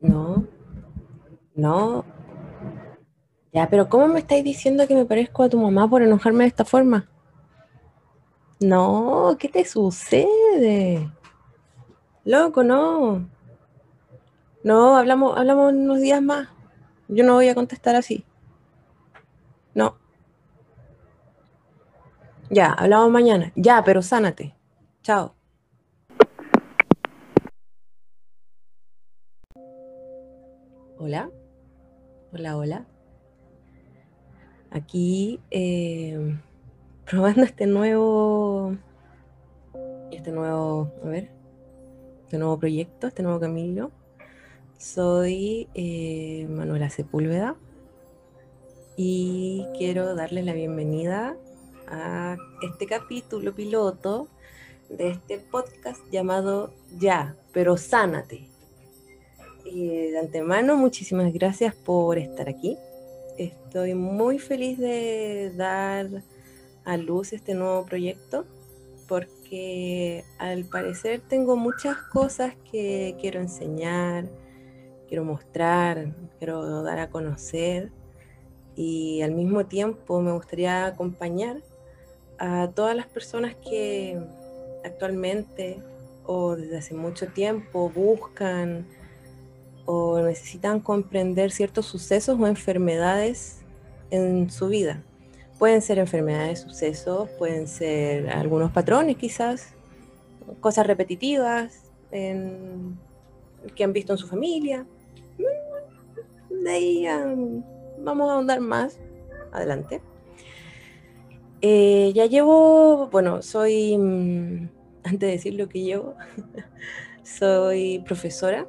No, no. Ya, pero ¿cómo me estáis diciendo que me parezco a tu mamá por enojarme de esta forma? No, ¿qué te sucede? Loco, no. No, hablamos, hablamos unos días más. Yo no voy a contestar así. No. Ya, hablamos mañana. Ya, pero sánate. Chao. Hola. Hola, hola. Aquí eh, probando este nuevo, este nuevo, a ver, este nuevo proyecto, este nuevo camino. Soy eh, Manuela Sepúlveda y quiero darles la bienvenida a este capítulo piloto de este podcast llamado Ya, pero sánate. Y de antemano, muchísimas gracias por estar aquí. Estoy muy feliz de dar a luz este nuevo proyecto porque al parecer tengo muchas cosas que quiero enseñar, quiero mostrar, quiero dar a conocer y al mismo tiempo me gustaría acompañar a todas las personas que actualmente o desde hace mucho tiempo buscan o necesitan comprender ciertos sucesos o enfermedades en su vida. Pueden ser enfermedades, sucesos, pueden ser algunos patrones quizás, cosas repetitivas que han visto en su familia. De ahí vamos a ahondar más adelante. Eh, ya llevo, bueno, soy, mm, antes de decir lo que llevo, soy profesora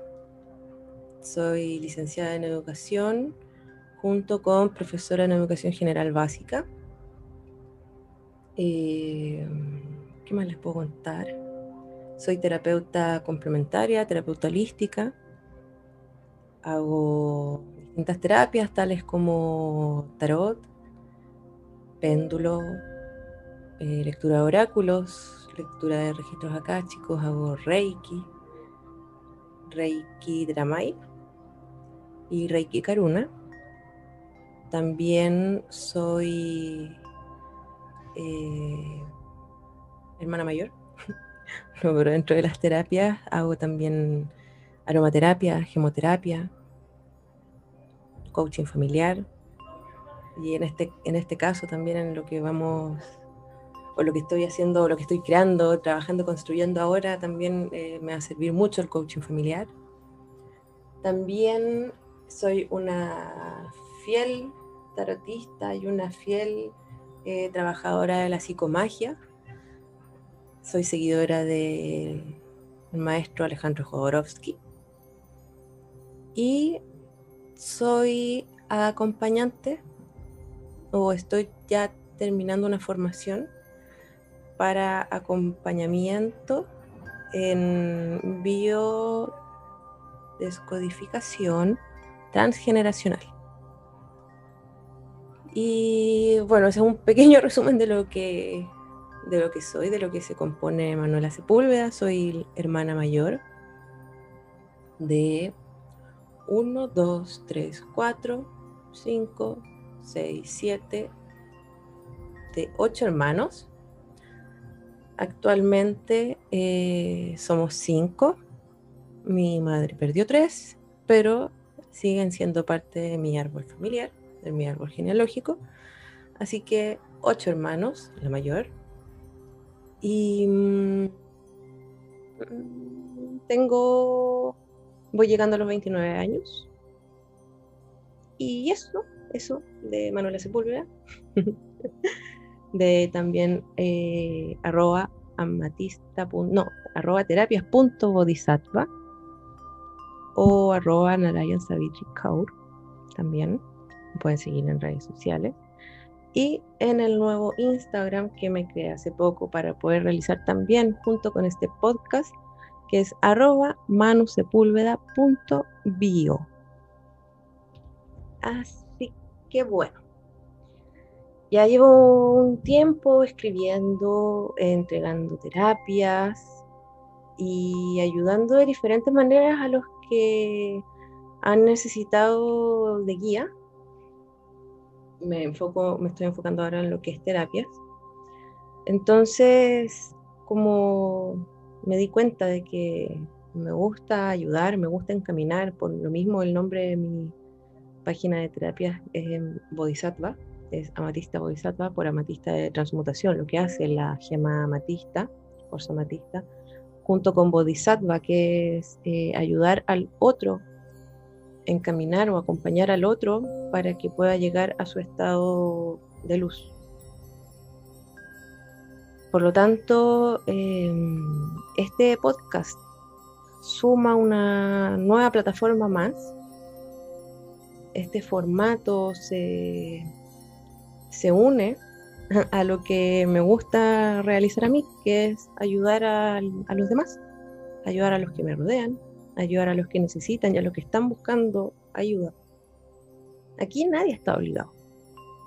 soy licenciada en educación junto con profesora en educación general básica. Eh, ¿Qué más les puedo contar? Soy terapeuta complementaria, terapeuta holística. Hago distintas terapias tales como tarot, péndulo, eh, lectura de oráculos, lectura de registros chicos, hago reiki, reiki dramai y Reiki Karuna. También soy eh, hermana mayor, pero dentro de las terapias hago también aromaterapia, gemoterapia, coaching familiar y en este, en este caso también en lo que vamos o lo que estoy haciendo, lo que estoy creando, trabajando, construyendo ahora, también eh, me va a servir mucho el coaching familiar. También soy una fiel tarotista y una fiel eh, trabajadora de la psicomagia. Soy seguidora del maestro Alejandro Jodorowsky. Y soy acompañante o estoy ya terminando una formación para acompañamiento en biodescodificación transgeneracional. Y bueno, ese es un pequeño resumen de lo que de lo que soy, de lo que se compone Manuela Sepúlveda. Soy hermana mayor de 1, 2, 3, 4, 5, 6, 7, de 8 hermanos. Actualmente eh, somos 5. Mi madre perdió 3, pero siguen siendo parte de mi árbol familiar, de mi árbol genealógico. Así que ocho hermanos, la mayor. Y mm, tengo, voy llegando a los 29 años. Y eso, eso de Manuela Sepúlveda. de también eh, arroba amatista, no, arroba terapias.bodhisattva o arroba Narayan Savitri Kaur también. pueden seguir en redes sociales. Y en el nuevo Instagram que me creé hace poco para poder realizar también junto con este podcast, que es arroba manusepúlveda.bio. Así que bueno, ya llevo un tiempo escribiendo, entregando terapias y ayudando de diferentes maneras a los que han necesitado de guía. Me, enfoco, me estoy enfocando ahora en lo que es terapias. Entonces, como me di cuenta de que me gusta ayudar, me gusta encaminar, por lo mismo el nombre de mi página de terapias es Bodhisattva, es Amatista Bodhisattva por Amatista de Transmutación, lo que hace la gema amatista, fuerza amatista, junto con Bodhisattva, que es eh, ayudar al otro, encaminar o acompañar al otro para que pueda llegar a su estado de luz. Por lo tanto, em, este podcast suma una nueva plataforma más. Este formato se, se une a lo que me gusta realizar a mí, que es ayudar a, los demás, ayudar a los que me rodean, ayudar a los que necesitan y a los que están buscando ayuda. Aquí nadie está obligado.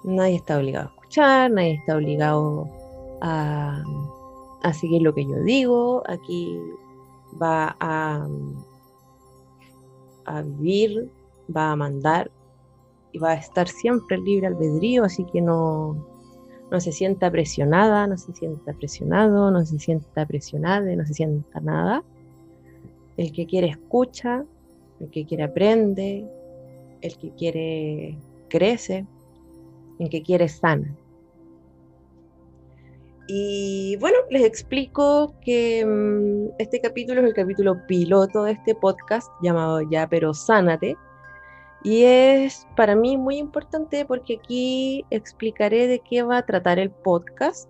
Nadie está obligado a escuchar, nadie está obligado a, a seguir lo que yo digo. Aquí va a, a vivir, va a mandar y va a estar siempre libre albedrío, así que no, no se sienta presionada, no se sienta presionado, no se sienta presionada, no se sienta nada. El que quiere escucha, el que quiere aprende, el que quiere crece, el que quiere sana. Y bueno, les explico que mm, este capítulo es el capítulo piloto de este podcast llamado Ya, pero sánate y es para mí muy importante porque aquí explicaré de qué va a tratar el podcast.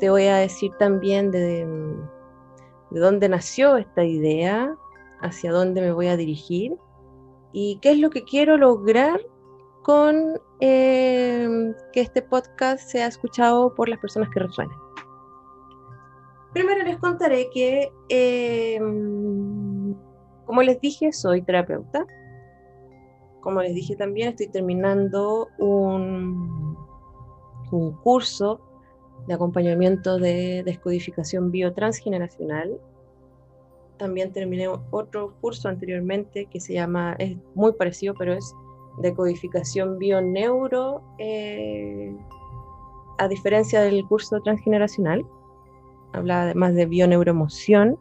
Te voy a decir también de, de dónde nació esta idea, hacia dónde me voy a dirigir y qué es lo que quiero lograr con eh, que este podcast sea escuchado por las personas que resuenan. Primero les contaré que, eh, como les dije, soy terapeuta como les dije también, estoy terminando un, un curso de acompañamiento de descodificación biotransgeneracional. También terminé otro curso anteriormente que se llama, es muy parecido, pero es decodificación bioneuro, eh, a diferencia del curso transgeneracional. Habla además de bioneuroemoción.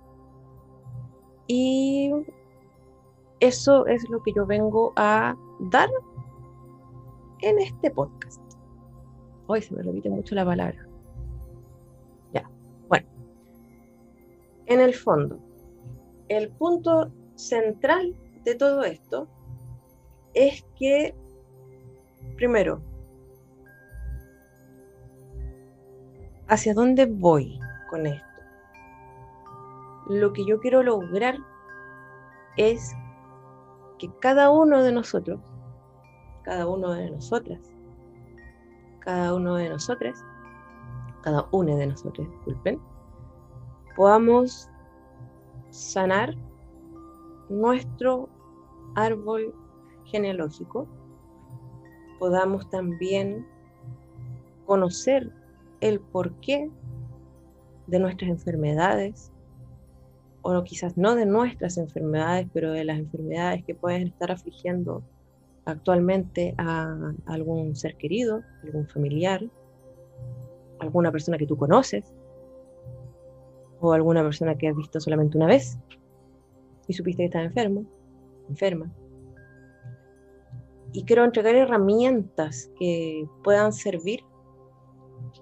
Y eso es lo que yo vengo a dar en este podcast. Hoy se me repite mucho la palabra. Ya, bueno. En el fondo, el punto central de todo esto es que, primero, ¿hacia dónde voy con esto? Lo que yo quiero lograr es que cada uno de nosotros, cada uno de nosotras, cada uno de nosotras, cada uno de nosotros, disculpen, podamos sanar nuestro árbol genealógico, podamos también conocer el porqué de nuestras enfermedades, o quizás no de nuestras enfermedades, pero de las enfermedades que pueden estar afligiendo actualmente a algún ser querido, algún familiar, alguna persona que tú conoces, o alguna persona que has visto solamente una vez y supiste que está enfermo, enferma. Y quiero entregar herramientas que puedan servir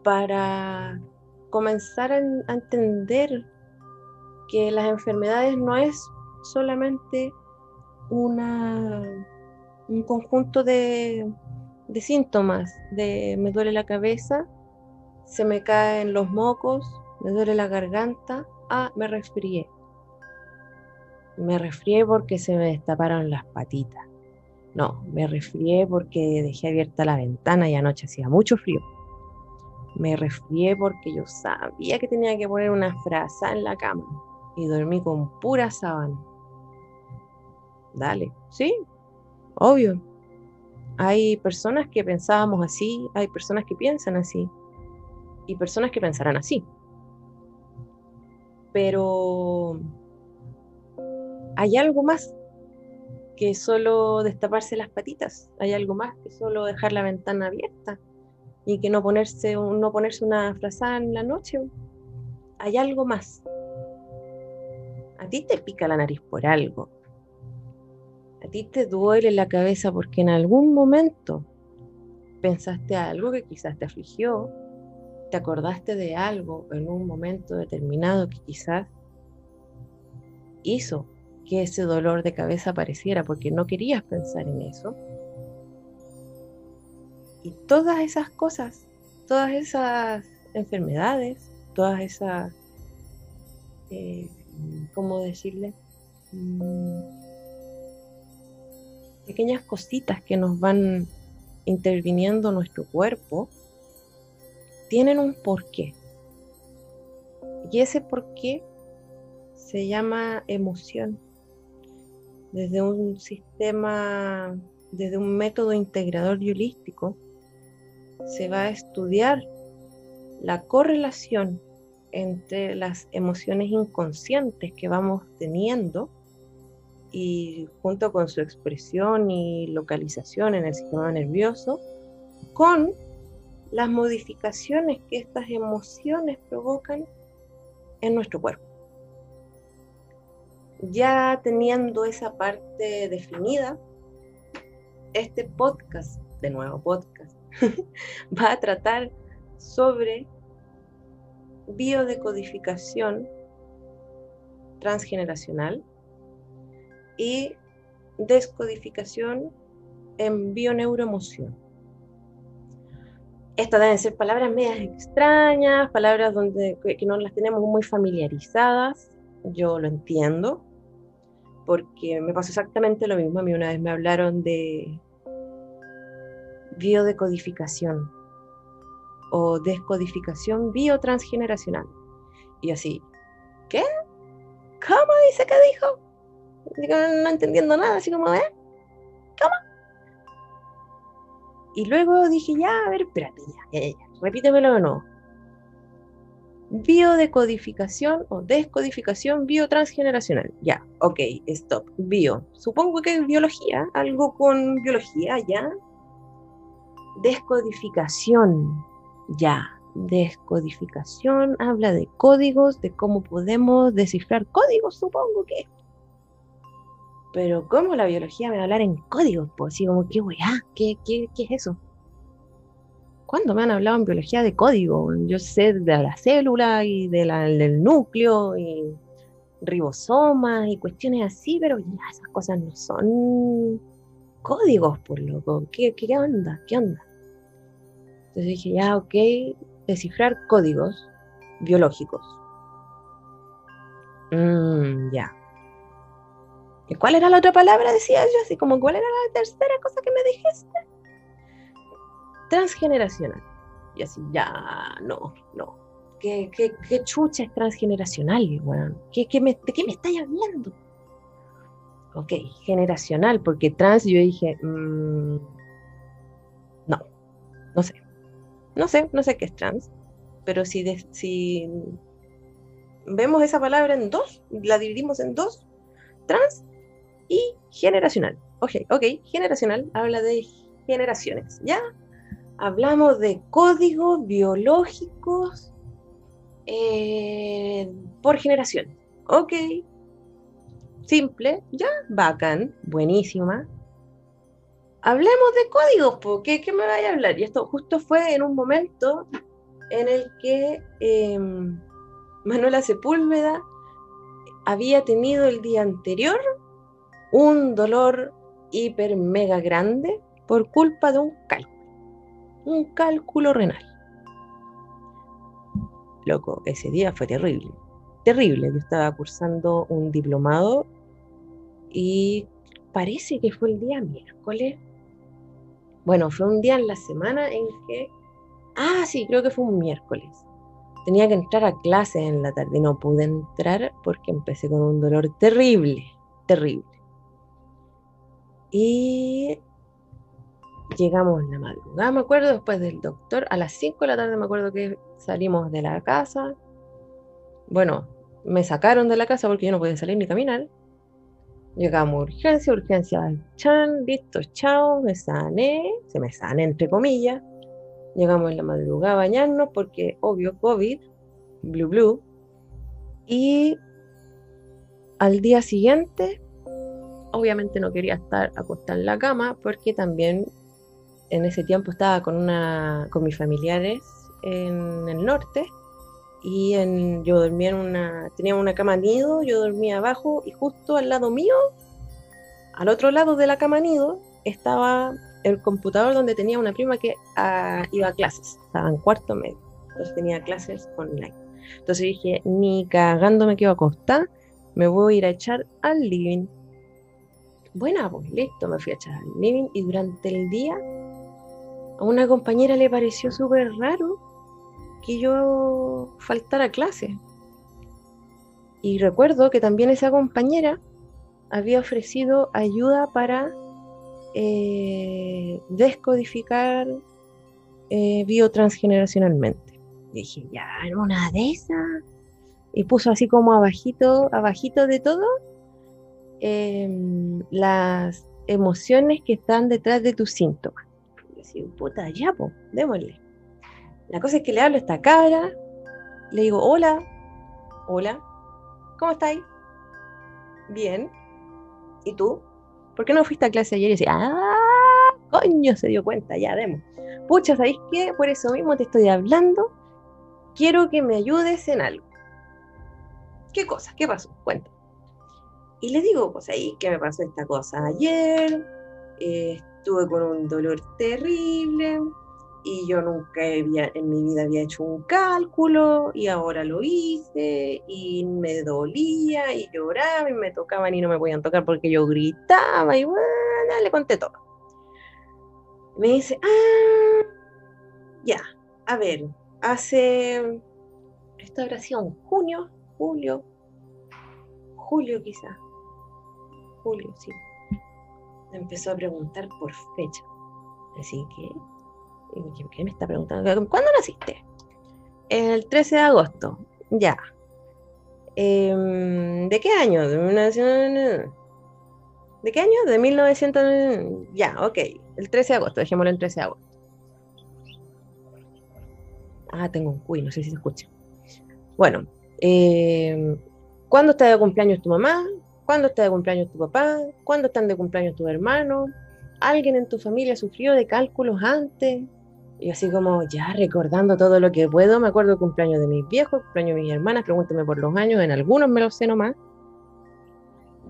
para comenzar a entender que las enfermedades no es solamente una, un conjunto de, de síntomas, de me duele la cabeza, se me caen los mocos, me duele la garganta, ah, me resfrié. Me resfrié porque se me destaparon las patitas. No, me resfrié porque dejé abierta la ventana y anoche hacía mucho frío. Me resfrié porque yo sabía que tenía que poner una frasa en la cama y dormí con pura sábana. Dale, sí, obvio. Hay personas que pensábamos así, hay personas que piensan así y personas que pensarán así. Pero hay algo más que solo destaparse las patitas, hay algo más que solo dejar la ventana abierta y que no ponerse, no ponerse una frazada en la noche. Hay algo más. A ti te pica la nariz por algo. A ti te duele la cabeza porque en algún momento pensaste algo que quizás te afligió, te acordaste de algo en un momento determinado que quizás hizo que ese dolor de cabeza apareciera porque no querías pensar en eso. Y todas esas cosas, todas esas enfermedades, todas esas, eh, ¿cómo decirle? Mm, pequeñas cositas que nos van interviniendo nuestro cuerpo, tienen un porqué. Y ese porqué se llama emoción. Desde un sistema, desde un método integrador y holístico, se va a estudiar la correlación entre las emociones inconscientes que vamos teniendo y junto con su expresión y localización en el sistema nervioso, con las modificaciones que estas emociones provocan en nuestro cuerpo. Ya teniendo esa parte definida, este podcast, de nuevo podcast, va a tratar sobre biodecodificación transgeneracional y descodificación en bioneuroemoción. Estas deben ser palabras medias extrañas, palabras donde, que no las tenemos muy familiarizadas, yo lo entiendo, porque me pasó exactamente lo mismo. A mí una vez me hablaron de biodecodificación o descodificación biotransgeneracional. Y así, ¿qué? ¿Cómo dice que dijo? no entendiendo nada, así como, ¿eh? ¿Cómo? Y luego dije, ya, a ver, espérate, ya, ya, ya, repítemelo de nuevo. Biodecodificación o descodificación biotransgeneracional. Ya, ok, stop. Bio. Supongo que es biología, algo con biología, ya. Descodificación, ya. Descodificación habla de códigos, de cómo podemos descifrar códigos, supongo que pero ¿cómo la biología me va a hablar en códigos? Pues así como, ¿qué weá? ¿Qué, qué, qué es eso? ¿Cuándo me han hablado en biología de código? Yo sé de la célula y de la, del núcleo y ribosomas y cuestiones así, pero ya esas cosas no son códigos, por loco. ¿Qué, qué onda? ¿Qué onda? Entonces dije, ya, ok, descifrar códigos biológicos. Mm, ya. ¿Y cuál era la otra palabra? Decía yo, así como, ¿cuál era la tercera cosa que me dijiste? Transgeneracional. Y así, ya, no, no. ¿Qué, qué, qué chucha es transgeneracional, weón? ¿Qué, qué me, ¿De qué me estáis hablando? Ok, generacional, porque trans yo dije, mmm, no, no sé. No sé, no sé qué es trans, pero si, vemos esa palabra en dos, la dividimos en dos, trans y generacional. Ok, ok, generacional habla de generaciones, ¿ya? Hablamos de códigos biológicos eh, por generación. Ok, simple, ya, bacán, buenísima. Hablemos de códigos, ¿qué, ¿qué me vaya a hablar? Y esto justo fue en un momento en el que em, Manuela Sepúlveda había tenido el día anterior un dolor hiper mega grande por culpa de un cálculo, un cálculo renal. Loco, ese día fue terrible, terrible. Yo estaba cursando un diplomado y parece que fue el día miércoles. Bueno, fue un día en la semana en que, ah, sí, creo que fue un miércoles. Tenía que entrar a clase en la tarde, no pude entrar porque empecé con un dolor terrible, terrible. Y llegamos la madrugada, me acuerdo, después del doctor, a las 5 de la tarde me acuerdo que salimos de la casa. Bueno, me sacaron de la casa porque yo no podía salir ni caminar. Llegamos a urgencia, urgencia, chan, listo, chao, me sané, se me sané entre comillas. Llegamos en la madrugada a bañarnos porque, obvio, COVID, blue, blue. Y al día siguiente, obviamente no quería estar acostada en la cama porque también en ese tiempo estaba con, una, con mis familiares en el norte y en, yo dormía en una, tenía una cama nido, yo dormía abajo y justo al lado mío, al otro lado de la cama nido, estaba el computador donde tenía una prima que ah, iba a clases, estaba en cuarto medio, entonces tenía clases online. Entonces dije, ni cagándome que iba a acostar, me voy a ir a echar al living. Bueno, pues listo, me fui a echar al living y durante el día a una compañera le pareció súper raro que yo faltara clase. Y recuerdo que también esa compañera había ofrecido ayuda para eh, descodificar eh, biotransgeneracionalmente. dije, ya, en una de esas. Y puso así como abajito, abajito de todo, em, las emociones que están detrás de tus síntomas. Y decía, puta, ya, po, démosle. La cosa es que le hablo a esta cara, le digo, hola, hola, ¿cómo estáis? Bien. ¿Y tú? ¿Por qué no fuiste a clase ayer? Y decía, ah, coño, se dio cuenta, ya, demos. Pucha, ¿sabéis qué? Por eso mismo te estoy hablando. Quiero que me ayudes en algo. ¿Qué cosa? ¿Qué pasó? Cuenta. Y le digo, pues ahí que me pasó esta cosa ayer, estuve con un dolor terrible, y yo nunca había, en mi vida había hecho un cálculo y ahora lo hice y me dolía y lloraba y me tocaban y no me podían tocar porque yo gritaba y bueno, le conté todo. Me dice, ah, ya, a ver, hace, esto habrá sido en junio, julio, julio quizá, julio, sí. Empezó a preguntar por fecha. Así que ¿Qué me está preguntando? ¿Cuándo naciste? El 13 de agosto. Ya. Em, ¿De qué año? ¿De, ¿De qué año? De 1900. Ya, ok. El 13 de agosto. Dejémoslo en 13 de agosto. Ah, tengo un cuy, no sé si se escucha. Bueno, eh, ¿cuándo está de cumpleaños tu mamá? ¿Cuándo está de cumpleaños tu papá? ¿Cuándo están de cumpleaños tus hermanos? ¿Alguien en tu familia sufrió de cálculos antes? Y así como ya recordando todo lo que puedo, me acuerdo del cumpleaños de mis viejos, cumpleaños de mis hermanas, pregúnteme por los años, en algunos me los sé nomás.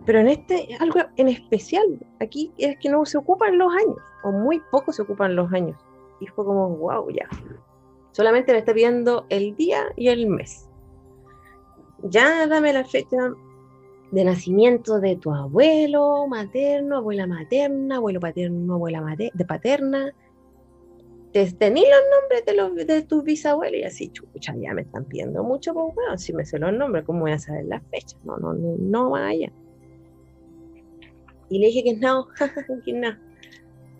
Pero en este, algo en especial, aquí es que no se ocupan los años, o muy poco se ocupan los años. Y fue como, wow, ya. Solamente me está pidiendo el día y el mes. Ya dame la fecha de nacimiento de tu abuelo materno, abuela materna, abuelo paterno, abuela de paterna, tení los nombres de, los, de tus bisabuelos y así, chucha, ya me están pidiendo mucho, pues bueno, si me sé los nombres, ¿cómo voy a saber las fechas? No, no, no, no vaya. Y le dije que no, que no.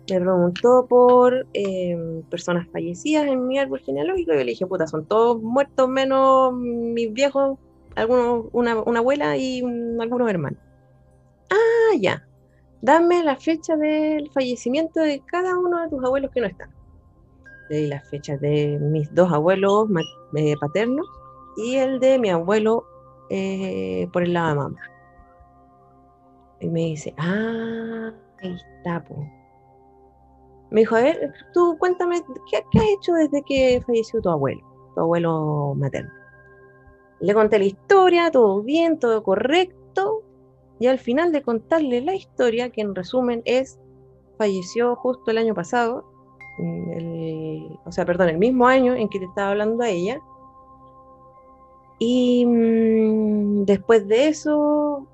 Me preguntó por em, personas fallecidas en mi árbol genealógico y yo le dije, puta, son todos muertos menos mis viejos, algunos, una, una abuela y algunos hermanos. Ah, ya. Dame la fecha del fallecimiento de cada uno de tus abuelos que no están de las fechas de mis dos abuelos eh, paternos y el de mi abuelo eh, por el lado de mamá. Y me dice, ah, ahí está, Me dijo, a ver, tú cuéntame, ¿qué, has hecho desde que falleció tu abuelo, tu abuelo materno? Le conté la historia, todo bien, todo correcto, y al final de contarle la historia, que en resumen es, falleció justo el año pasado, el, o sea, perdón, el mismo año en que te estaba hablando a ella. Y mm, después de eso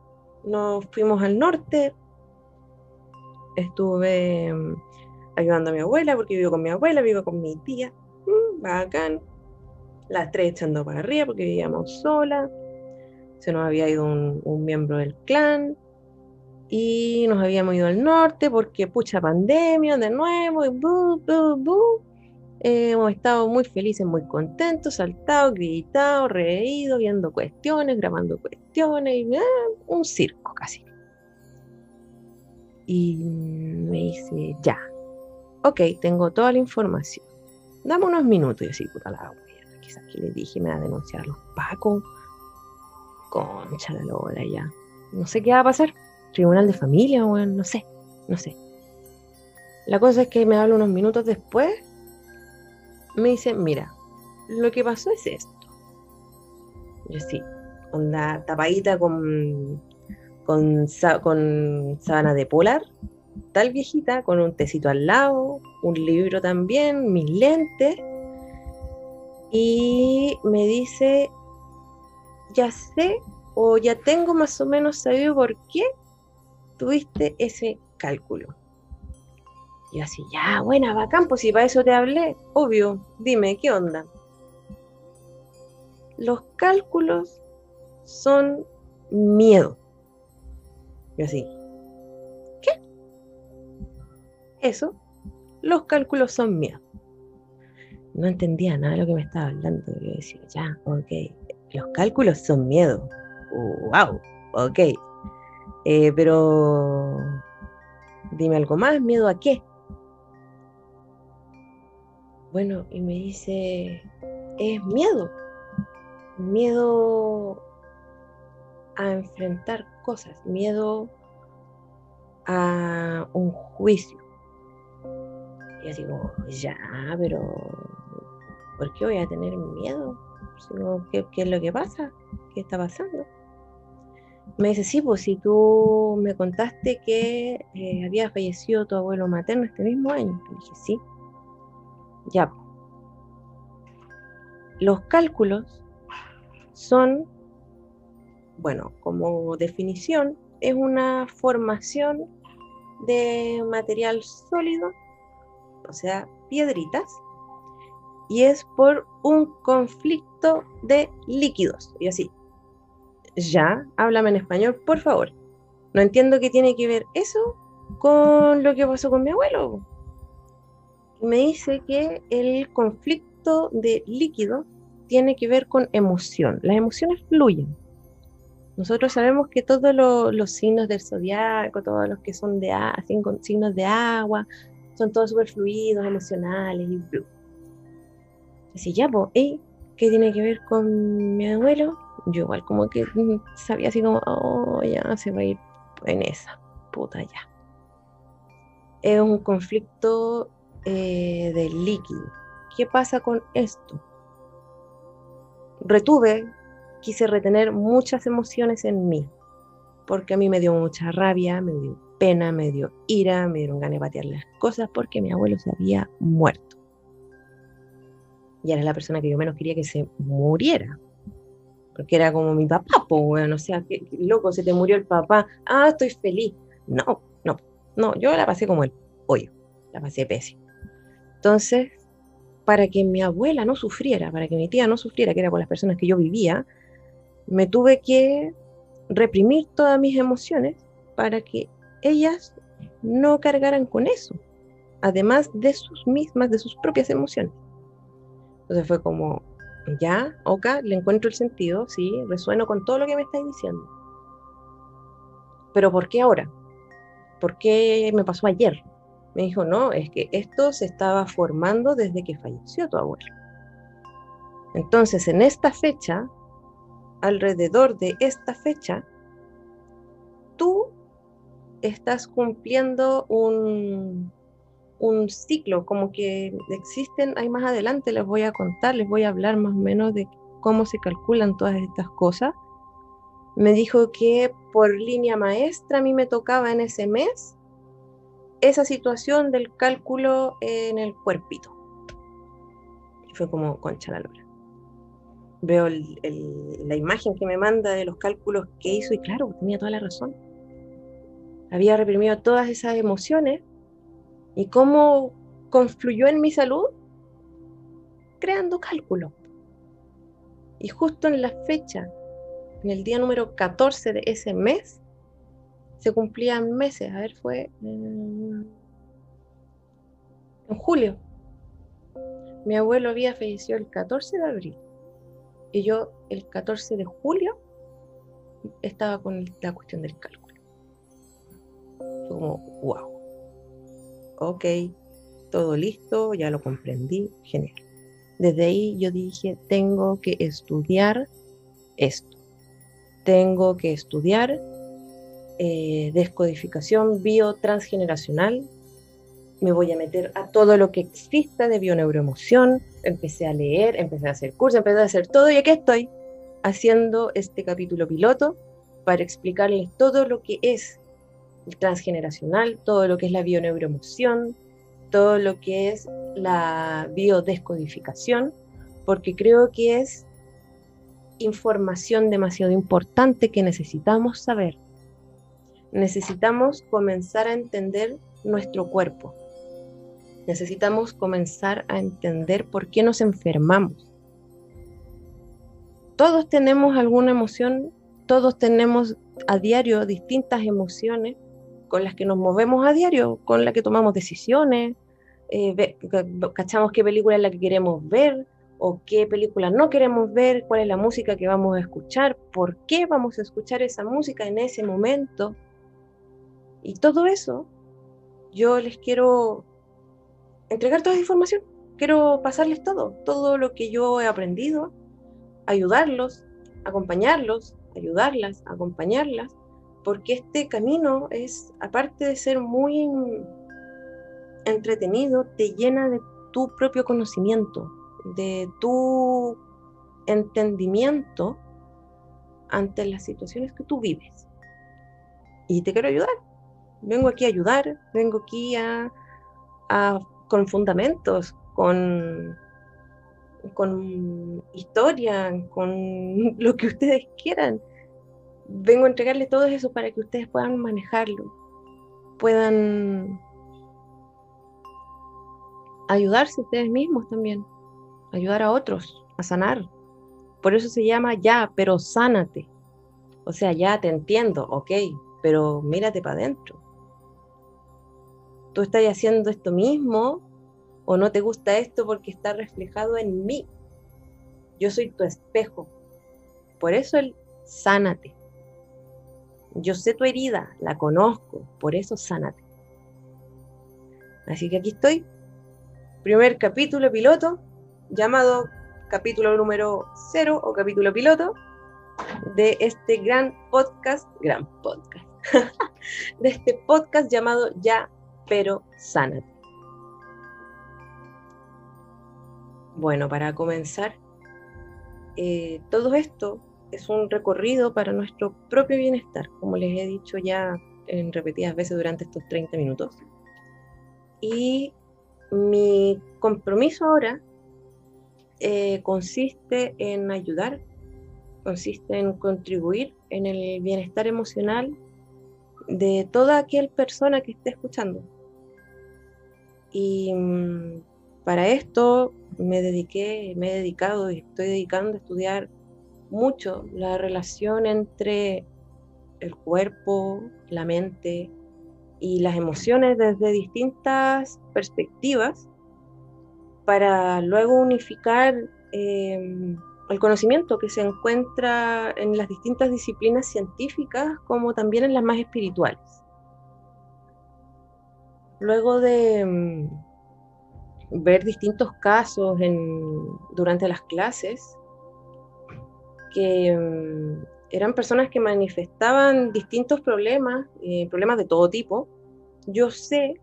nos fuimos al norte. Estuve mm, ayudando a mi abuela porque vivo con mi abuela, vivo con mi tía. Mm, bacán. Las tres echando para arriba porque vivíamos solas. Se nos había ido un, un miembro del clan y nos habíamos ido al norte porque pucha pandemia de nuevo y bu, bu, bu. Eh, hemos estado muy felices, muy contentos, saltados, gritados, reídos, viendo cuestiones, grabando cuestiones, y, ah, un circo casi. Y me dice, ya, ok, tengo toda la información. Dame unos minutos y así, puta la wea. Quizás que le dije, me va a denunciar los pacos. Concha la lora ya. No sé qué va a pasar. Tribunal de familia, bueno, no sé, no sé. La cosa es que me habla unos minutos después. Me dice, mira, lo que pasó es esto. Yo sí, onda tapadita con, con, con sábana de polar, tal viejita, con un tecito al lado, un libro también, mis lentes. Y me dice, ya sé o ya tengo más o menos sabido por qué tuviste ese cálculo. Y así, ya, buena, bacán, pues si para eso te hablé, obvio, dime, ¿qué onda? Los cálculos son miedo. Y así, ¿qué? Eso, los cálculos son miedo. No entendía nada de lo que me estaba hablando. Yo decía, ya, ok, los cálculos son miedo. wow, ok. Eh, pero dime algo más, ¿miedo a qué? Bueno, y me dice, es miedo, miedo a enfrentar cosas, miedo a un juicio. Y yo digo, ya, pero ¿por qué voy a tener miedo? ¿Qué, es lo que pasa? ¿Qué está pasando? Me dice, sí, pues si tú me contaste que eh, había fallecido tu abuelo materno este mismo año. Le dije, sí. Ya. Los cálculos son, bueno, como definición, es una formación de material sólido, o sea, piedritas, y es por un conflicto de líquidos. Y así, ya, háblame en español, por favor. No entiendo qué tiene que ver eso con lo que pasó con mi abuelo. Me dice que el conflicto de líquido tiene que ver con emoción. Las emociones fluyen. Nosotros sabemos que todos los, signos del zodiaco, todos los que son de signos de agua, son todos súper fluidos, emocionales y Así ya, pues, ¿qué tiene que ver con mi abuelo? Yo igual como que sabía así como, oh, ya se va a ir en esa, puta ya. Es un conflicto eh, de líquido. ¿Qué pasa con esto? Retuve, quise retener muchas emociones en mí, porque a mí me dio mucha rabia, me dio pena, me dio ira, me dieron ganas de patear las cosas porque mi abuelo se había muerto y era la persona que yo menos quería que se muriera. Porque era como mi papá, pues, o sea, loco, se te murió el papá, ah, estoy feliz. No, no, no, yo la pasé como el pollo, la pasé pésimo. Entonces, para que mi abuela no sufriera, para que mi tía no sufriera, que era con las personas que yo vivía, me tuve que reprimir todas mis emociones para que ellas no cargaran con eso, además de sus mismas, de sus propias emociones. Entonces fue como, ya, ok, le encuentro el sentido, sí, resueno con todo lo que me estáis diciendo. Pero ¿por qué ahora? ¿Por qué me pasó ayer? Me dijo, no, es que esto se estaba formando desde que falleció tu abuelo. Entonces, en esta fecha, alrededor de esta fecha, tú estás cumpliendo un, un ciclo, como que existen, hay más adelante, les voy a contar, les voy a hablar más o menos de cómo se calculan todas estas cosas. Me dijo que por línea maestra a mí me tocaba en ese mes esa situación del cálculo en el cuerpito. fue como concha la lora. Veo la imagen que me manda de los cálculos que hizo y claro, tenía toda la razón. Había reprimido todas esas emociones ¿Y cómo confluyó en mi salud? Creando cálculo. Y justo en la fecha, en el día número 14 de ese mes, se cumplían meses. A ver, fue en, julio. Mi abuelo había fallecido el 14 de abril. Y yo el 14 de julio estaba con la cuestión del cálculo. como, wow. Ok, todo listo, ya lo comprendí, genial. Desde ahí yo dije, tengo que estudiar esto. Tengo que estudiar eh, descodificación biotransgeneracional. Me voy a meter a todo lo que exista de bioneuroemoción. Empecé a leer, empecé a hacer cursos, empecé a hacer todo y aquí estoy haciendo este capítulo piloto para explicarles todo lo que es transgeneracional, todo lo que es la bioneuroemoción, todo lo que es la biodescodificación, porque creo que es información demasiado importante que necesitamos saber. Necesitamos comenzar a entender nuestro cuerpo. Necesitamos comenzar a entender por qué nos enfermamos. Todos tenemos alguna emoción, todos tenemos a diario distintas emociones con las que nos movemos a diario, con las que tomamos decisiones, eh, cachamos qué película es la que queremos ver o qué película no queremos ver, cuál es la música que vamos a escuchar, por qué vamos a escuchar esa música en ese momento. Y todo eso, yo les quiero entregar toda esa información, quiero pasarles todo, todo lo que yo he aprendido, ayudarlos, acompañarlos, ayudarlas, acompañarlas, porque este camino es, aparte de ser muy entretenido, te llena de tu propio conocimiento, de tu entendimiento ante las situaciones que tú vives. Y te quiero ayudar. Vengo aquí a ayudar, vengo aquí a, con fundamentos, con, con historia, con lo que ustedes quieran vengo a entregarles todo eso para que ustedes puedan manejarlo, puedan ayudarse ustedes mismos también, ayudar a otros a sanar. Por eso se llama ya, pero sánate. O sea, ya te entiendo, ok, pero mírate para adentro. Tú estás haciendo esto mismo o no te gusta esto porque está reflejado en mí. Yo soy tu espejo. Por eso el sánate. Yo sé tu herida, la conozco, por eso sánate. Así que aquí estoy, primer capítulo piloto, llamado capítulo número cero o capítulo piloto de este gran podcast, gran podcast, de este podcast llamado Ya, pero sánate. Bueno, para comenzar, eh, todo esto es un recorrido para nuestro propio bienestar, como les he dicho ya en repetidas veces durante estos 30 minutos. Y mi compromiso ahora eh, consiste en ayudar, consiste en contribuir en el bienestar emocional de toda aquella persona que esté escuchando. Y mm, para esto me dediqué, me he dedicado y estoy dedicando a estudiar mucho la relación entre el cuerpo, la mente y las emociones desde distintas perspectivas para luego unificar em, el conocimiento que se encuentra en las distintas disciplinas científicas como también en las más espirituales. Luego de em, ver distintos casos durante las clases, que mm, eran personas que manifestaban distintos problemas, eh, problemas de todo tipo, yo sé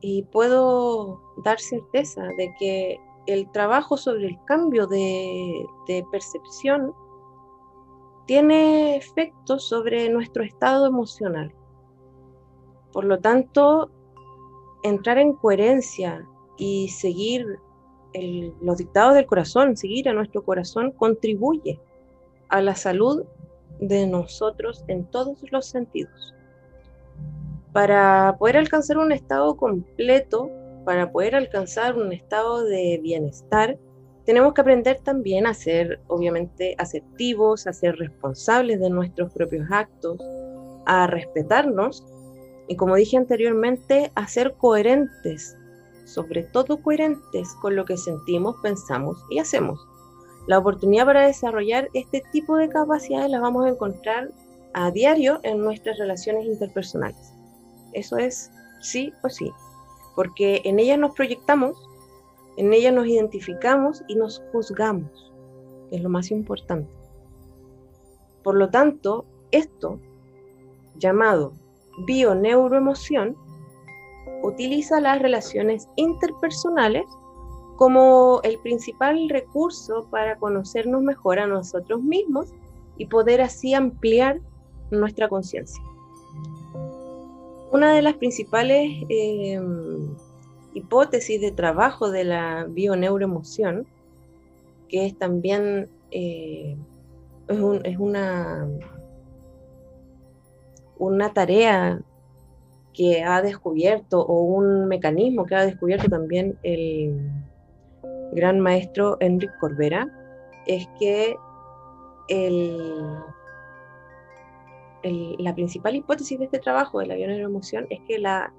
y puedo dar certeza de que el trabajo sobre el cambio de, de percepción tiene efectos sobre nuestro estado emocional. Por lo tanto, entrar en coherencia y seguir los dictados del corazón, seguir a nuestro corazón, contribuye a la salud de nosotros en todos los sentidos. Para poder alcanzar un estado completo, para poder alcanzar un estado de bienestar, tenemos que aprender también a ser, obviamente, asertivos, a ser responsables de nuestros propios actos, a respetarnos y, como dije anteriormente, a ser coherentes, sobre todo coherentes con lo que sentimos, pensamos y hacemos. La oportunidad para desarrollar este tipo de capacidades las vamos a encontrar a diario en nuestras relaciones interpersonales. Eso es sí o sí. Porque en ellas nos proyectamos, en ellas nos identificamos y nos juzgamos, que es lo más importante. Por lo tanto, esto, llamado bioneuroemoción, utiliza las relaciones interpersonales como el principal recurso para conocernos mejor a nosotros mismos y poder así ampliar nuestra conciencia. Una de las principales em, hipótesis de trabajo de la bioneuroemoción, que es también eh, es, una, una tarea que ha descubierto o un mecanismo que ha descubierto también el gran maestro Enrique Corbera, es que la principal hipótesis de este trabajo de la bioneuroemoción es que la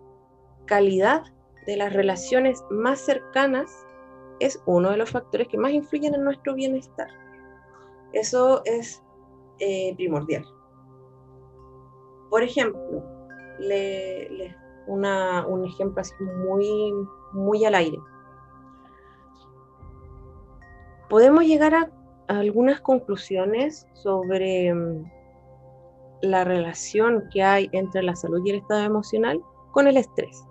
calidad de las relaciones más cercanas es uno de los factores que más influyen en nuestro bienestar. Eso es eh, primordial. Por ejemplo, un ejemplo así muy al aire. Podemos llegar a, algunas conclusiones sobre mm, la relación que hay entre la salud y el estado emocional con el estrés.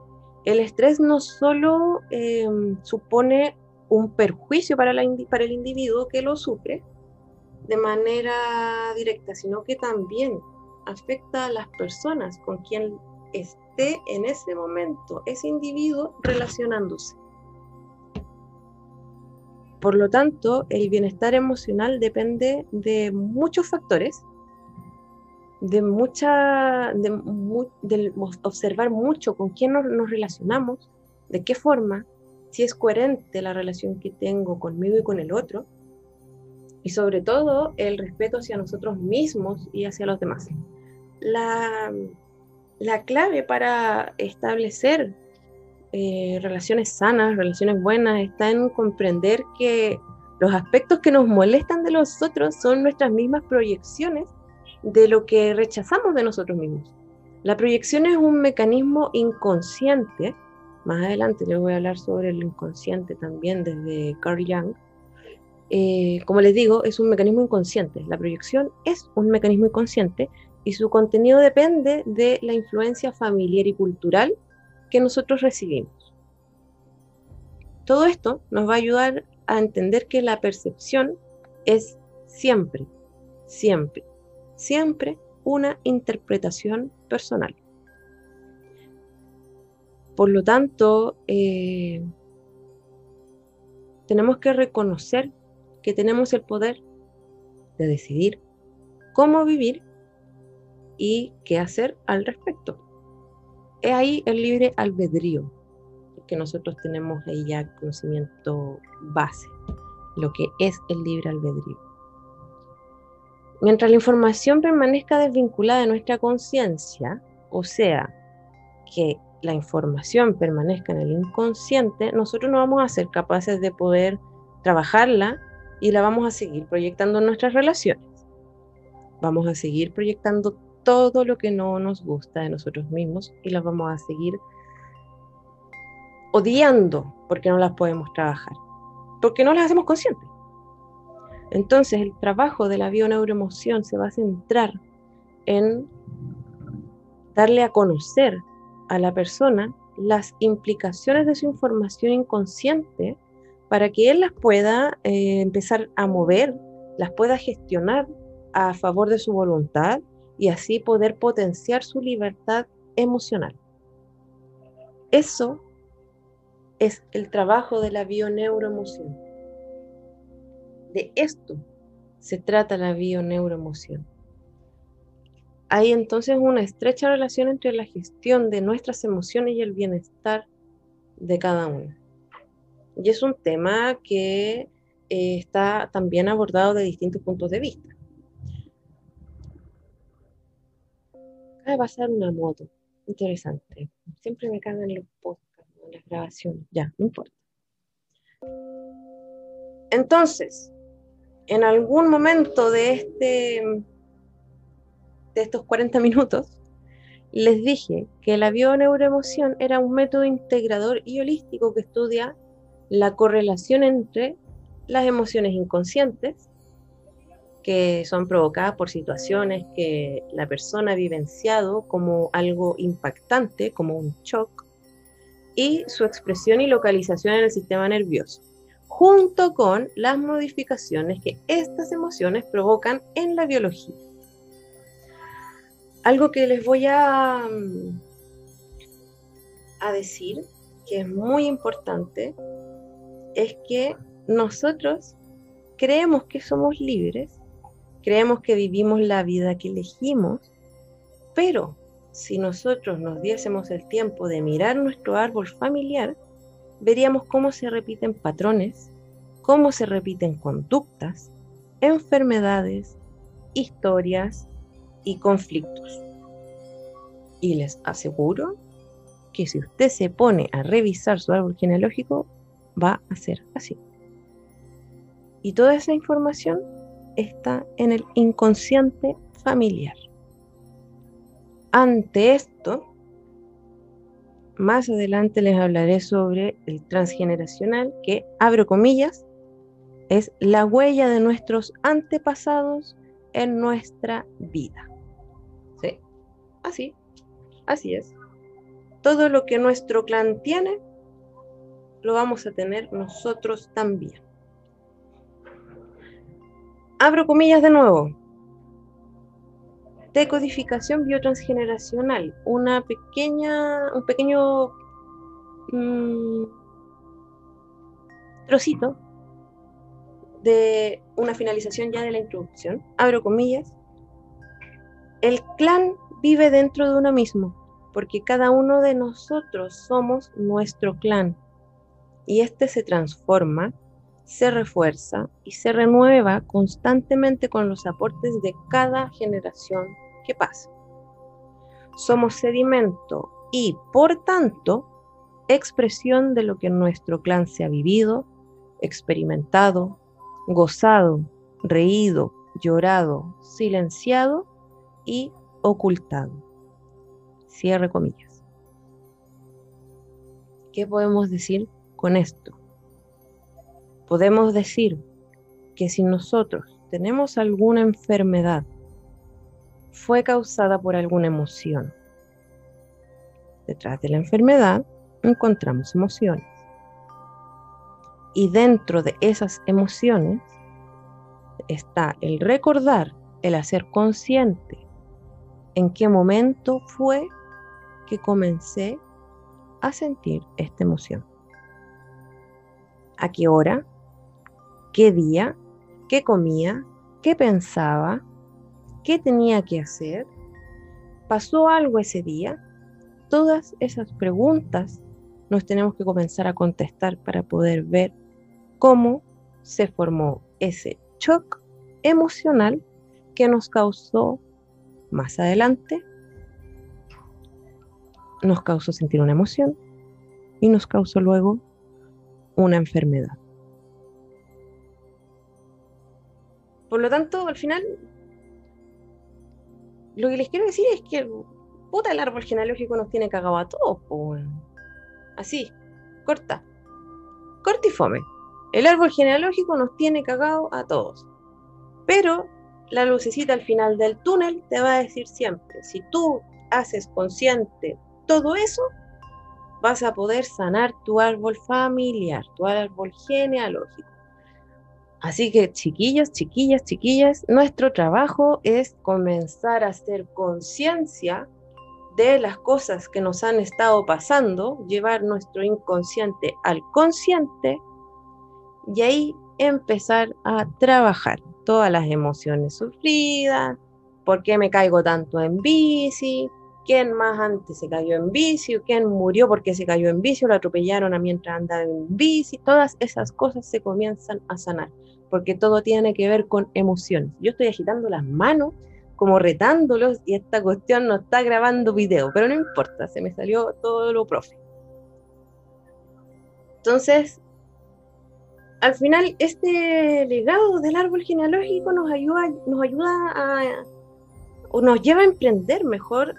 El estrés no solo em, supone un perjuicio para, para el individuo que lo sufre, de manera directa, sino que también afecta a las personas con quien esté en ese momento ese individuo relacionándose. Por lo tanto, el bienestar emocional depende de muchos factores, de mucha, de, observar mucho con quién nos relacionamos, de qué forma, si es coherente la relación que tengo conmigo y con el otro, y sobre todo el respeto hacia nosotros mismos y hacia los demás. La, la clave para establecer eh, relaciones sanas, relaciones buenas, está en comprender que los aspectos que nos molestan de los otros son nuestras mismas proyecciones de lo que rechazamos de nosotros mismos. La proyección es un mecanismo inconsciente, más adelante les voy a hablar sobre el inconsciente también desde Carl Jung, eh, como les digo, es un mecanismo inconsciente. La proyección es un mecanismo inconsciente y su contenido depende de la influencia familiar y cultural que nosotros recibimos. Todo esto nos va a ayudar a entender que la percepción es siempre, siempre, siempre una interpretación personal. Por lo tanto, eh, tenemos que reconocer que tenemos el poder de decidir cómo vivir y qué hacer al respecto. Es ahí el libre albedrío, que nosotros tenemos ahí ya conocimiento base, lo que es el libre albedrío. Mientras la información permanezca desvinculada de nuestra conciencia, o sea, que la información permanezca en el inconsciente, nosotros no vamos a ser capaces de poder trabajarla y la vamos a seguir proyectando en nuestras relaciones. Vamos a seguir proyectando todo lo que no nos gusta de nosotros mismos y las vamos a seguir odiando porque no las podemos trabajar, porque no las hacemos conscientes. Entonces el trabajo de la bioneuroemoción se va a centrar en darle a conocer a la persona las implicaciones de su información inconsciente para que él las pueda eh, empezar a mover, las pueda gestionar a favor de su voluntad y así poder potenciar su libertad emocional. Eso es el trabajo de la bioneuroemoción. De esto se trata la bioneuroemoción. Hay entonces una estrecha relación entre la gestión de nuestras emociones y el bienestar de cada uno. Y es un tema que eh, está también abordado de distintos puntos de vista. Acaba de pasar una moto. Interesante. Siempre me cagan los podcasts, las grabaciones. Ya, no importa. Entonces, en algún momento de este de estos 40 minutos, les dije que la bioneuroemoción era un método integrador y holístico que estudia la correlación entre las emociones inconscientes, que son provocadas por situaciones que la persona ha vivenciado como algo impactante, como un shock, y su expresión y localización en el sistema nervioso, junto con las modificaciones que estas emociones provocan en la biología. Algo que les voy a, a decir, que es muy importante, es que nosotros creemos que somos libres, creemos que vivimos la vida que elegimos, pero si nosotros nos diésemos el tiempo de mirar nuestro árbol familiar, veríamos cómo se repiten patrones, cómo se repiten conductas, enfermedades, historias, y conflictos. Y les aseguro que si usted se pone a revisar su árbol genealógico, va a ser así. Y toda esa información está en el inconsciente familiar. Ante esto, más adelante les hablaré sobre el transgeneracional, que, abro comillas, es la huella de nuestros antepasados en nuestra vida. Así, así es. Todo lo que nuestro clan tiene, lo vamos a tener nosotros también. Abro comillas de nuevo. Decodificación biotransgeneracional, una pequeña, un pequeño mm, trocito de una finalización ya de la introducción. Abro comillas. El clan vive dentro de uno mismo, porque cada uno de nosotros somos nuestro clan. Y este se transforma, se refuerza y se renueva constantemente con los aportes de cada generación que pasa. Somos sedimento y, por tanto, expresión de lo que nuestro clan se ha vivido, experimentado, gozado, reído, llorado, silenciado y ocultado. Cierre comillas. ¿Qué podemos decir con esto? Podemos decir que si nosotros tenemos alguna enfermedad, fue causada por alguna emoción. Detrás de la enfermedad encontramos emociones. Y dentro de esas emociones está el recordar, el hacer consciente en qué momento fue que comencé a sentir esta emoción. ¿A qué hora? ¿Qué día? ¿Qué comía? ¿Qué pensaba? ¿Qué tenía que hacer? ¿Pasó algo ese día? Todas esas preguntas nos tenemos que comenzar a contestar para poder ver cómo se formó ese shock emocional que nos causó más adelante nos causó sentir una emoción y nos causó luego una enfermedad. Por lo tanto, al final, lo que les quiero decir es que puta el árbol genealógico nos tiene cagado a todos, así, corta, corta y fome. El árbol genealógico nos tiene cagado a todos. Pero la lucecita al final del túnel te va a decir siempre, si tú haces consciente todo eso, vas a poder sanar tu árbol familiar, tu árbol genealógico. Así que chiquillos, chiquillas, chiquillas, nuestro trabajo es comenzar a hacer conciencia de las cosas que nos han estado pasando, llevar nuestro inconsciente al consciente y ahí empezar a trabajar todas las emociones sufridas, por qué me caigo tanto en bici, quién más antes se cayó en bici, quién murió porque se cayó en bici lo atropellaron a mientras andaba en bici, todas esas cosas se comienzan a sanar, porque todo tiene que ver con emociones. Yo estoy agitando las manos como retándolos y esta cuestión no está grabando video, pero no importa, se me salió todo lo profe. Entonces, al final este legado del árbol genealógico nos ayuda, nos ayuda a, o nos lleva a emprender mejor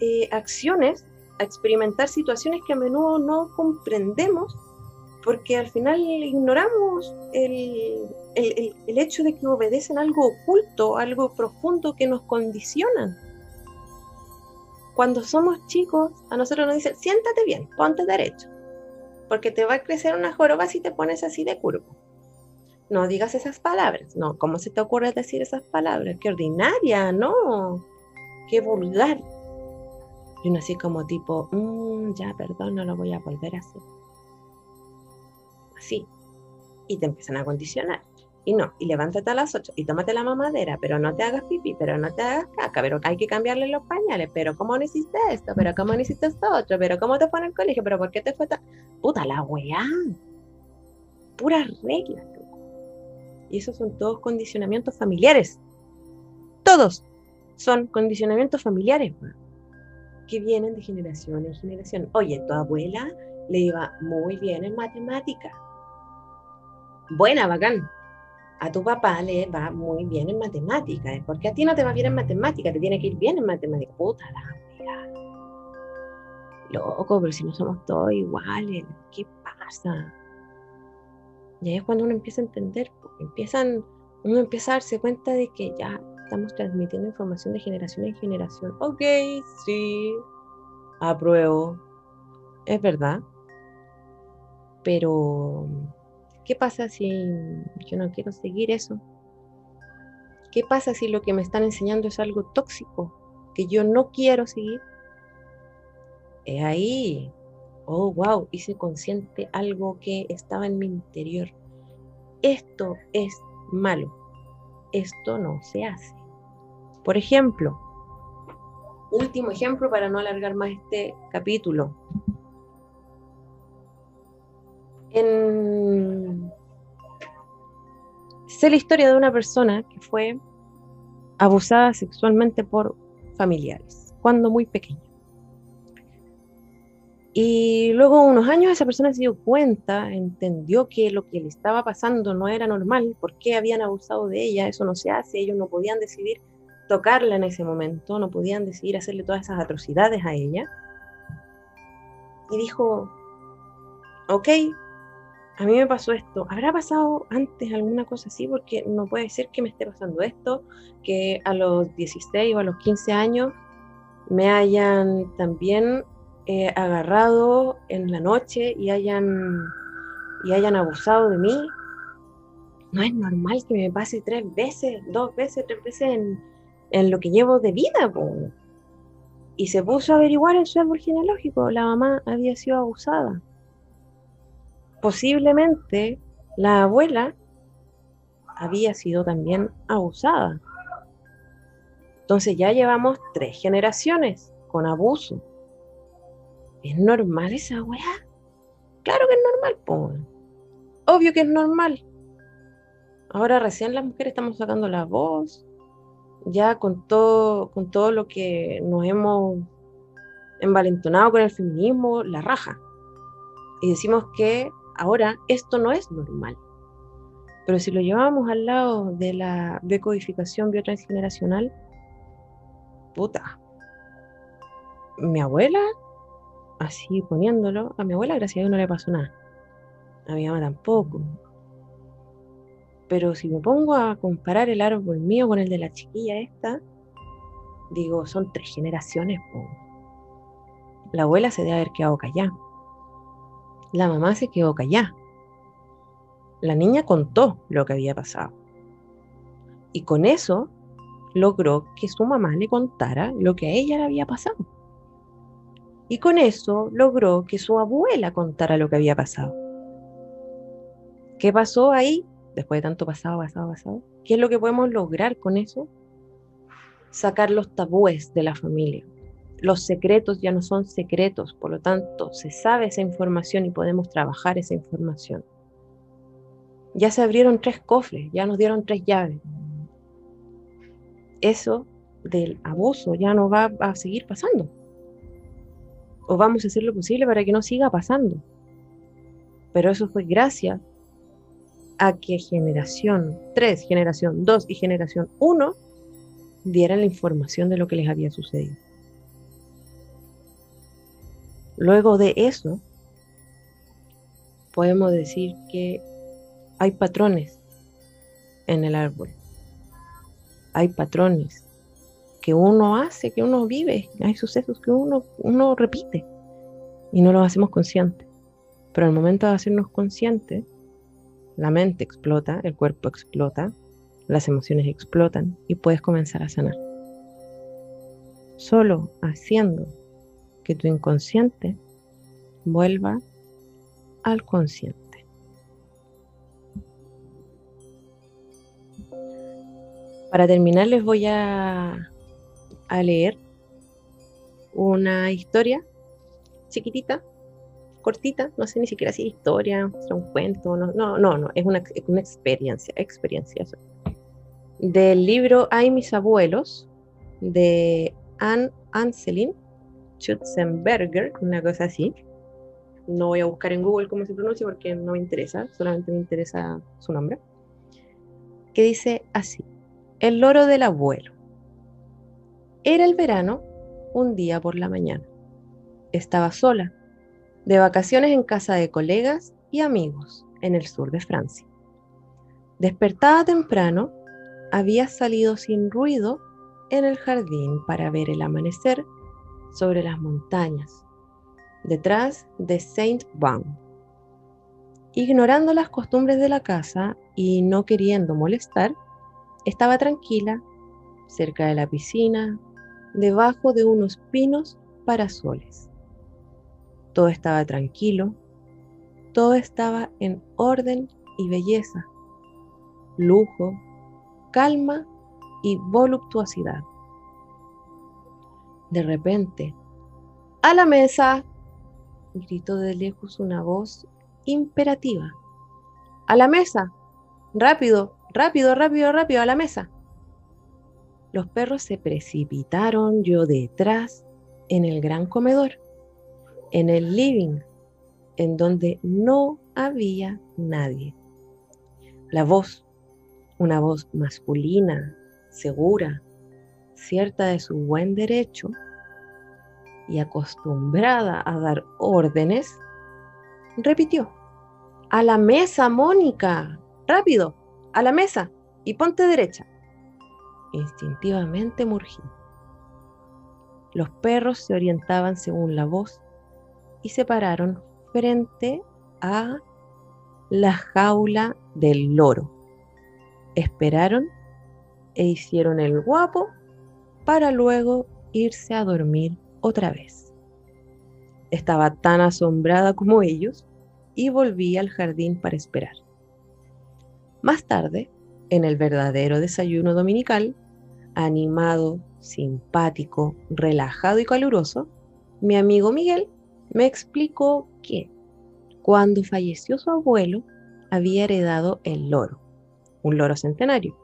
eh, acciones, a experimentar situaciones que a menudo no comprendemos porque al final ignoramos el, el, hecho de que obedecen algo oculto, algo profundo que nos condicionan. Cuando somos chicos, a nosotros nos dicen, siéntate bien, ponte derecho, porque te va a crecer una joroba si te pones así de curvo. No digas esas palabras, no, ¿cómo se te ocurre decir esas palabras? Qué ordinaria, no, qué vulgar. Y uno así como tipo, mm, ya, perdón, no lo voy a volver a hacer. Así. Y te empiezan a condicionar. Y no, y levántate a las 8 y tómate la mamadera, pero no te hagas pipí, pero no te hagas caca, pero hay que cambiarle los pañales, pero ¿cómo no hiciste esto? Pero ¿cómo no hiciste esto otro? Pero ¿cómo te fue en el colegio? ¿Pero por qué te fue tan... Puta la weá. Puras reglas, Y esos son todos condicionamientos familiares. Todos son condicionamientos familiares, que vienen de generación en generación. Oye, tu abuela le iba muy bien en matemática. Buena, bacán. A tu papá le va muy bien en matemática. ¿eh? porque a ti no te va bien en matemática, te tiene que ir bien en matemática. Puta la Loco, pero si no somos todos iguales, ¿qué pasa? Y ahí es cuando uno empieza a entender, empiezan, uno empieza a darse cuenta de que ya estamos transmitiendo información de generación en generación. Ok, sí, apruebo, es verdad. Pero, ¿qué pasa si yo no quiero seguir eso? ¿Qué pasa si lo que me están enseñando es algo tóxico que yo no quiero seguir? Ahí, oh, wow, hice consciente algo que estaba en mi interior. Esto es malo. Esto no se hace. Por ejemplo, último ejemplo para no alargar más este capítulo. En... Sé la historia de una persona que fue abusada sexualmente por familiares, cuando muy pequeña. Y luego, unos años, esa persona se dio cuenta, entendió que lo que le estaba pasando no era normal, por qué habían abusado de ella, eso no se hace, ellos no podían decidir tocarla en ese momento, no podían decidir hacerle todas esas atrocidades a ella. Y dijo, ok, a mí me pasó esto, ¿habrá pasado antes alguna cosa así? Porque no puede ser que me esté pasando esto, que a los 16 o a los 15 años me hayan también eh, agarrado en la noche y hayan, y hayan abusado de mí. No es normal que me pase tres veces, dos veces, tres veces en, en lo que llevo de vida. Y se puso a averiguar en su árbol genealógico, la mamá había sido abusada. Posiblemente la abuela había sido también abusada. Entonces ya llevamos tres generaciones con abuso. ¿Es normal esa weá? Claro que es normal, po. Obvio que es normal. Ahora recién las mujeres estamos sacando la voz, ya con todo, con todo lo que nos hemos envalentonado con el feminismo, la raja. Y decimos que ahora esto no es normal. Pero si lo llevamos al lado de la decodificación biotransgeneracional, puta. Mi abuela, así poniéndolo, a mi abuela gracias a Dios no le pasó nada. A mi mamá tampoco. Pero si me pongo a comparar el árbol mío con el de la chiquilla esta, digo, son tres generaciones. La abuela se debe haber quedado callada. La mamá se quedó callada. La niña contó lo que había pasado. Y con eso logró que su mamá le contara lo que a ella le había pasado. Y con eso logró que su abuela contara lo que había pasado. ¿Qué pasó ahí? después de tanto pasado, pasado, pasado, ¿qué es lo que podemos lograr con eso? Sacar los tabúes de la familia. Los secretos ya no son secretos, por lo tanto, se sabe esa información y podemos trabajar esa información. Ya se abrieron tres cofres, ya nos dieron tres llaves. Eso del abuso ya no va a seguir pasando. O vamos a hacer lo posible para que no siga pasando. Pero eso fue gracias a que generación 3, generación 2 y generación 1 dieran la información de lo que les había sucedido. Luego de eso, podemos decir que hay patrones en el árbol. Hay patrones que uno hace, que uno vive. Hay sucesos que uno, uno repite y no los hacemos conscientes. Pero al momento de hacernos conscientes, la mente explota, el cuerpo explota, las emociones explotan y puedes comenzar a sanar. Solo haciendo que tu inconsciente vuelva al consciente. Para terminar les voy a, a leer una historia chiquitita, cortita, no sé ni siquiera si es historia, un cuento, no, no, no, no es, una, una experiencia, experiencia. Del libro Hay mis abuelos, de Anne Anselin Schutzenberger, una cosa así. No voy a buscar en Google cómo se pronuncia porque no me interesa, solamente me interesa su nombre. Que dice así: El loro del abuelo. Era el verano, un día por la mañana. Estaba sola, de vacaciones en casa de colegas y amigos en el sur de Francia. Despertada temprano, había salido sin ruido en el jardín para ver el amanecer sobre las montañas, detrás de Saint-Van. Ignorando las costumbres de la casa y no queriendo molestar, estaba tranquila cerca de la piscina, debajo de unos pinos parasoles. Todo estaba tranquilo, todo estaba en orden y belleza, lujo, calma y voluptuosidad. De repente, ¡a la mesa! gritó de lejos una voz imperativa. ¡A la mesa! ¡Rápido, rápido, rápido, rápido, a la mesa! Los perros se precipitaron yo detrás en el gran comedor, en el living, en donde no había nadie. La voz, una voz masculina, segura, cierta de su buen derecho y acostumbrada a dar órdenes, repitió, a la mesa, Mónica, rápido, a la mesa y ponte derecha. Instintivamente murgí. Los perros se orientaban según la voz y se pararon frente a la jaula del loro. Esperaron e hicieron el guapo para luego irse a dormir otra vez. Estaba tan asombrada como ellos y volví al jardín para esperar. Más tarde, en el verdadero desayuno dominical, animado, simpático, relajado y caluroso, mi amigo Miguel me explicó que cuando falleció su abuelo había heredado el loro, un loro centenario,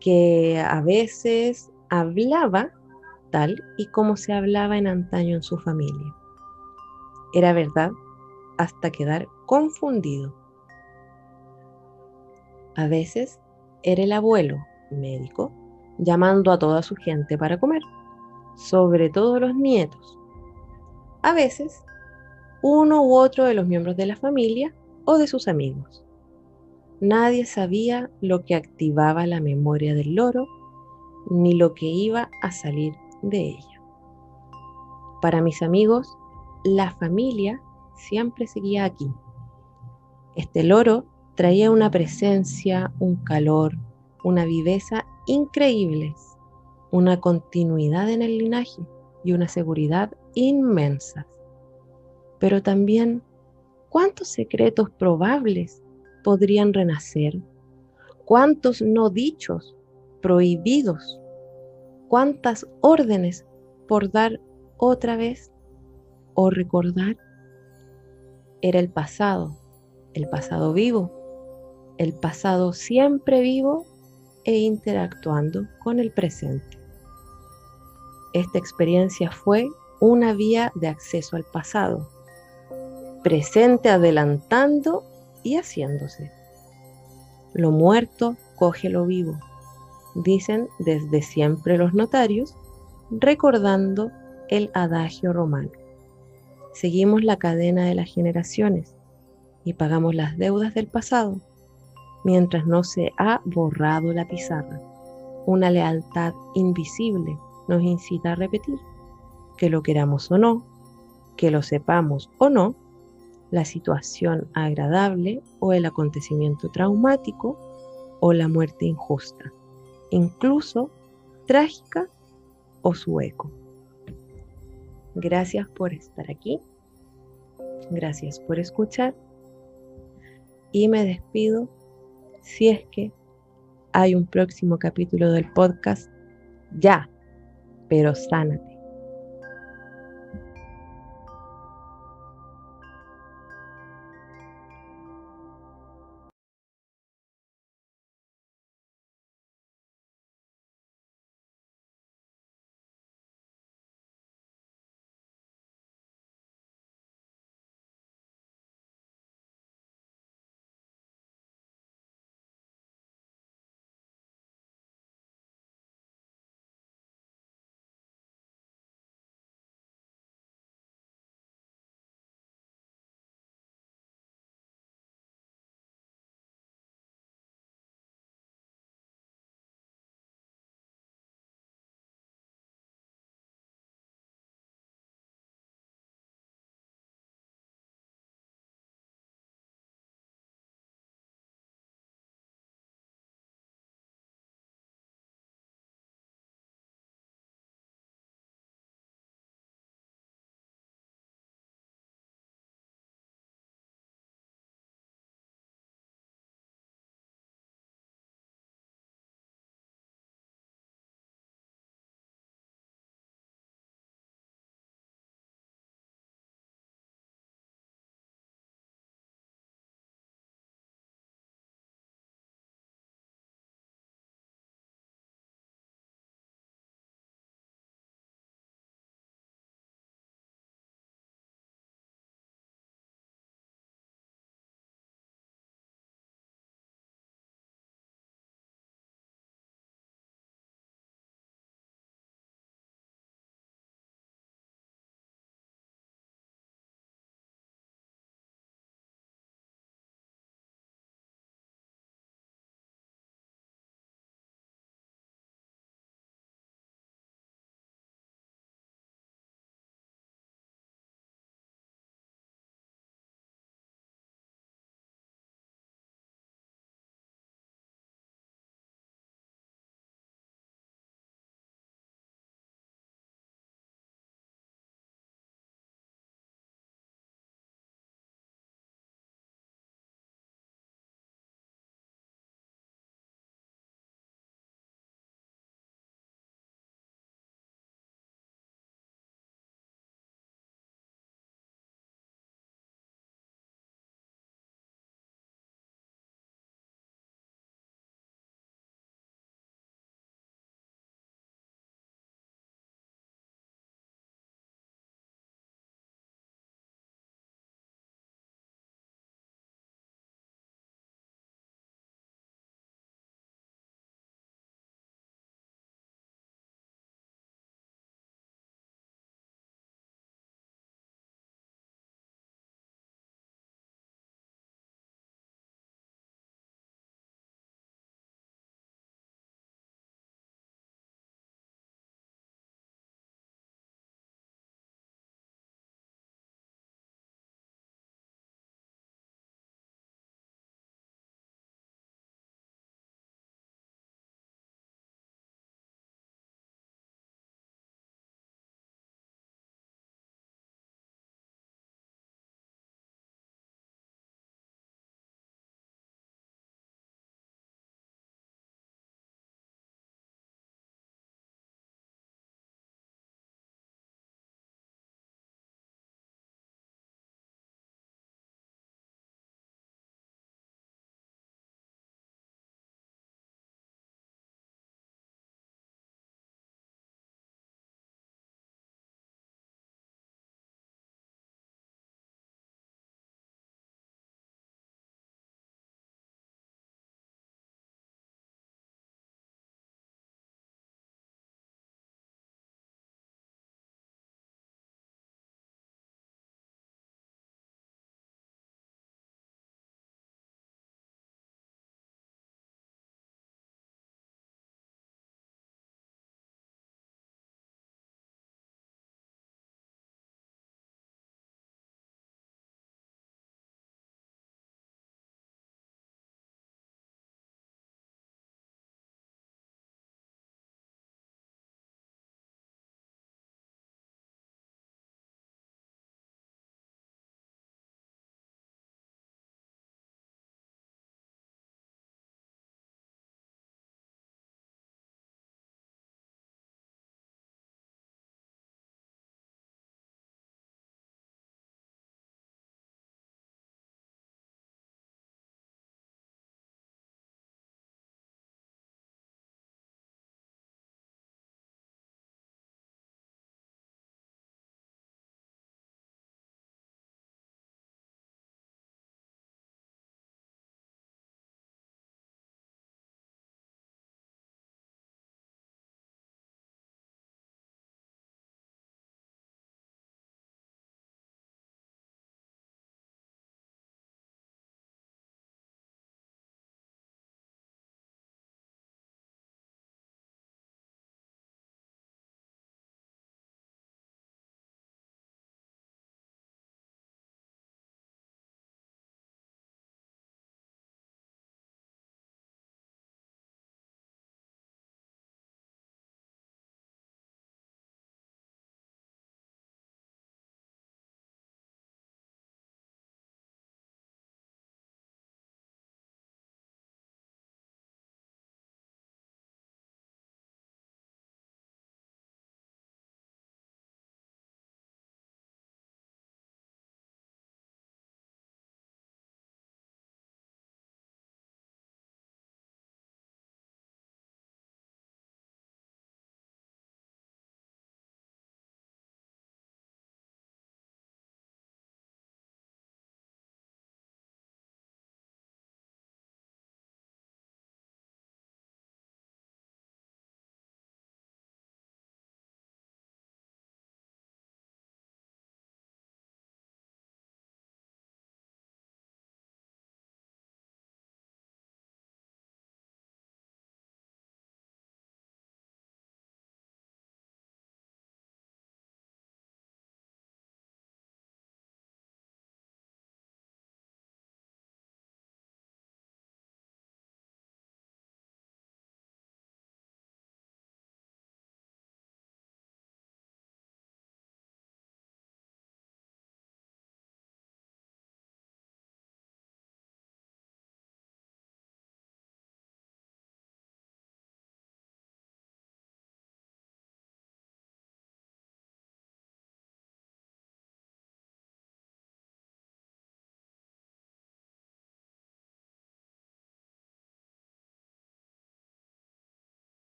que a veces hablaba tal y como se hablaba en antaño en su familia. Era verdad hasta quedar confundido. A veces era el abuelo, médico, llamando a toda su gente para comer, sobre todo los nietos. A veces, uno u otro de los miembros de la familia o de sus amigos. Nadie sabía lo que activaba la memoria del loro ni lo que iba a salir de ella. Para mis amigos, la familia siempre seguía aquí. Este loro traía una presencia, un calor, una viveza increíbles, una continuidad en el linaje y una seguridad inmensas. Pero también, ¿cuántos secretos probables podrían renacer? ¿Cuántos no dichos, prohibidos? ¿Cuántas órdenes por dar otra vez o recordar? Era el pasado, el pasado vivo, el pasado siempre vivo e interactuando con el presente. Esta experiencia fue una vía de acceso al pasado, presente adelantando y haciéndose. Lo muerto coge lo vivo, dicen desde siempre los notarios, recordando el adagio romano. Seguimos la cadena de las generaciones y pagamos las deudas del pasado mientras no se ha borrado la pizarra. Una lealtad invisible nos incita a repetir, que lo queramos o no, que lo sepamos o no, la situación agradable o el acontecimiento traumático o la muerte injusta, incluso trágica o su eco. Gracias por estar aquí. Gracias por escuchar. Y me despido si es que hay un próximo capítulo del podcast. Ya, pero sánate.